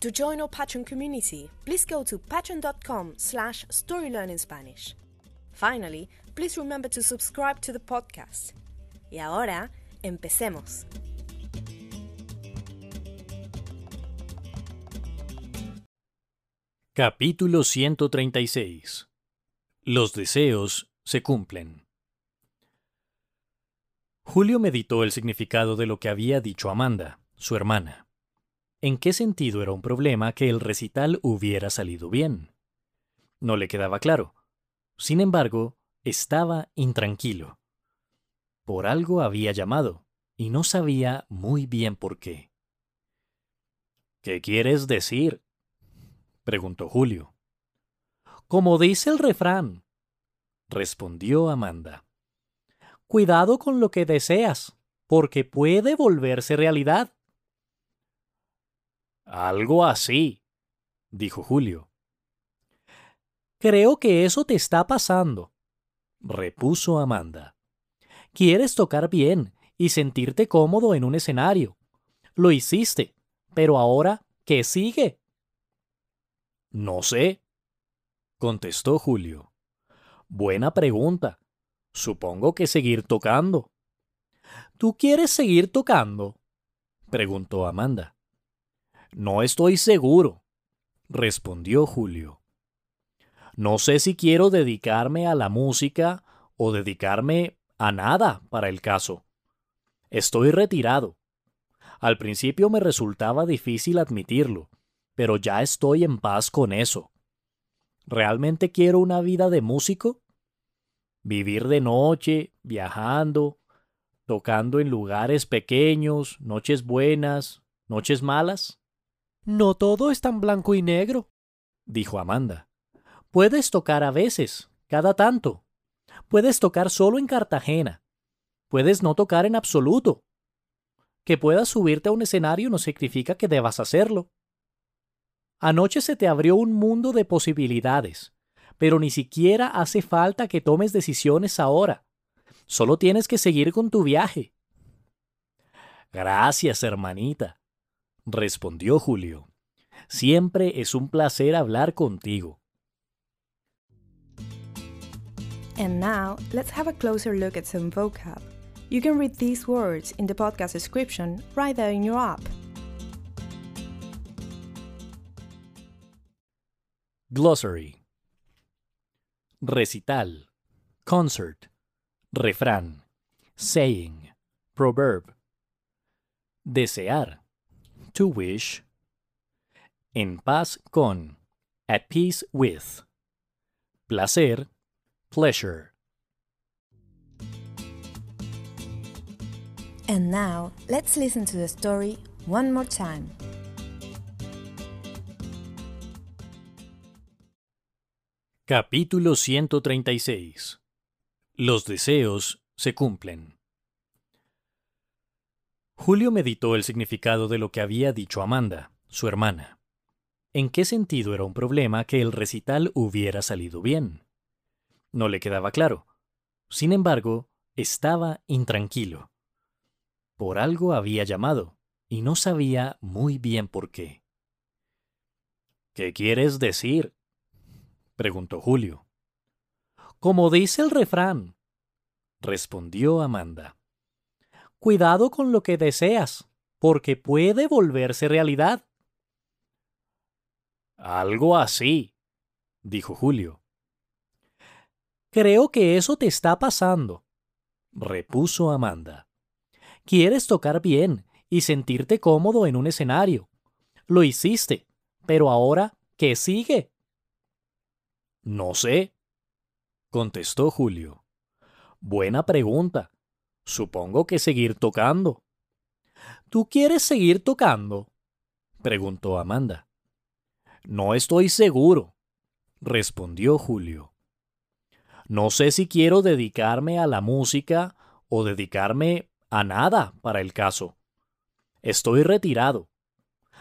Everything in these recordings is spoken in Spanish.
To join our Patreon community, please go to patreon.com slash storylearningspanish. Finally, please remember to subscribe to the podcast. Y ahora, empecemos. Capítulo 136 Los deseos se cumplen. Julio meditó el significado de lo que había dicho Amanda, su hermana. ¿En qué sentido era un problema que el recital hubiera salido bien? No le quedaba claro. Sin embargo, estaba intranquilo. Por algo había llamado, y no sabía muy bien por qué. ¿Qué quieres decir? preguntó Julio. Como dice el refrán, respondió Amanda. Cuidado con lo que deseas, porque puede volverse realidad. Algo así, dijo Julio. Creo que eso te está pasando, repuso Amanda. Quieres tocar bien y sentirte cómodo en un escenario. Lo hiciste, pero ahora, ¿qué sigue? No sé, contestó Julio. Buena pregunta. Supongo que seguir tocando. ¿Tú quieres seguir tocando? preguntó Amanda. No estoy seguro, respondió Julio. No sé si quiero dedicarme a la música o dedicarme a nada para el caso. Estoy retirado. Al principio me resultaba difícil admitirlo, pero ya estoy en paz con eso. ¿Realmente quiero una vida de músico? Vivir de noche, viajando, tocando en lugares pequeños, noches buenas, noches malas. No todo es tan blanco y negro, dijo Amanda. Puedes tocar a veces, cada tanto. Puedes tocar solo en Cartagena. Puedes no tocar en absoluto. Que puedas subirte a un escenario no significa que debas hacerlo. Anoche se te abrió un mundo de posibilidades, pero ni siquiera hace falta que tomes decisiones ahora. Solo tienes que seguir con tu viaje. Gracias, hermanita, respondió Julio. Siempre es un placer hablar contigo. And now, let's have a closer look at some vocab. You can read these words in the podcast description right there in your app. Glossary Recital Concert Refrán Saying Proverb Desear to wish, en paz con, at peace with, placer, pleasure. And now, let's listen to the story one more time. Capítulo 136 Los deseos se cumplen. Julio meditó el significado de lo que había dicho Amanda, su hermana. ¿En qué sentido era un problema que el recital hubiera salido bien? No le quedaba claro. Sin embargo, estaba intranquilo. Por algo había llamado, y no sabía muy bien por qué. ¿Qué quieres decir? preguntó Julio. Como dice el refrán, respondió Amanda. Cuidado con lo que deseas, porque puede volverse realidad. Algo así, dijo Julio. Creo que eso te está pasando, repuso Amanda. Quieres tocar bien y sentirte cómodo en un escenario. Lo hiciste, pero ahora, ¿qué sigue? No sé, contestó Julio. Buena pregunta. Supongo que seguir tocando. ¿Tú quieres seguir tocando? preguntó Amanda. No estoy seguro, respondió Julio. No sé si quiero dedicarme a la música o dedicarme a nada para el caso. Estoy retirado.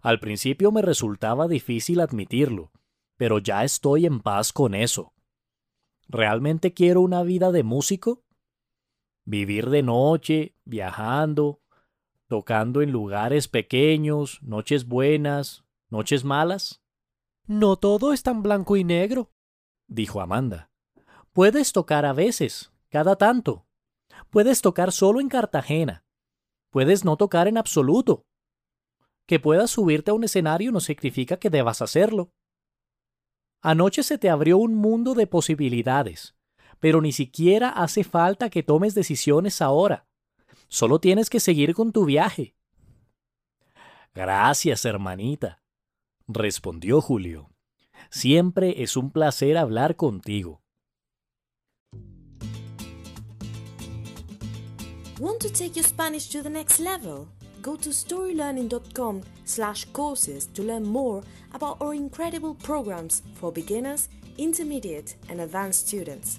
Al principio me resultaba difícil admitirlo, pero ya estoy en paz con eso. ¿Realmente quiero una vida de músico? Vivir de noche, viajando, tocando en lugares pequeños, noches buenas, noches malas. No todo es tan blanco y negro, dijo Amanda. Puedes tocar a veces, cada tanto. Puedes tocar solo en Cartagena. Puedes no tocar en absoluto. Que puedas subirte a un escenario no significa que debas hacerlo. Anoche se te abrió un mundo de posibilidades, pero ni siquiera hace falta que tomes decisiones ahora. Solo tienes que seguir con tu viaje. Gracias, hermanita, respondió Julio. Siempre es un placer hablar contigo. Want to take your Spanish to the next level? Go to storylearning.com slash courses to learn more about our incredible programs for beginners, intermediate and advanced students.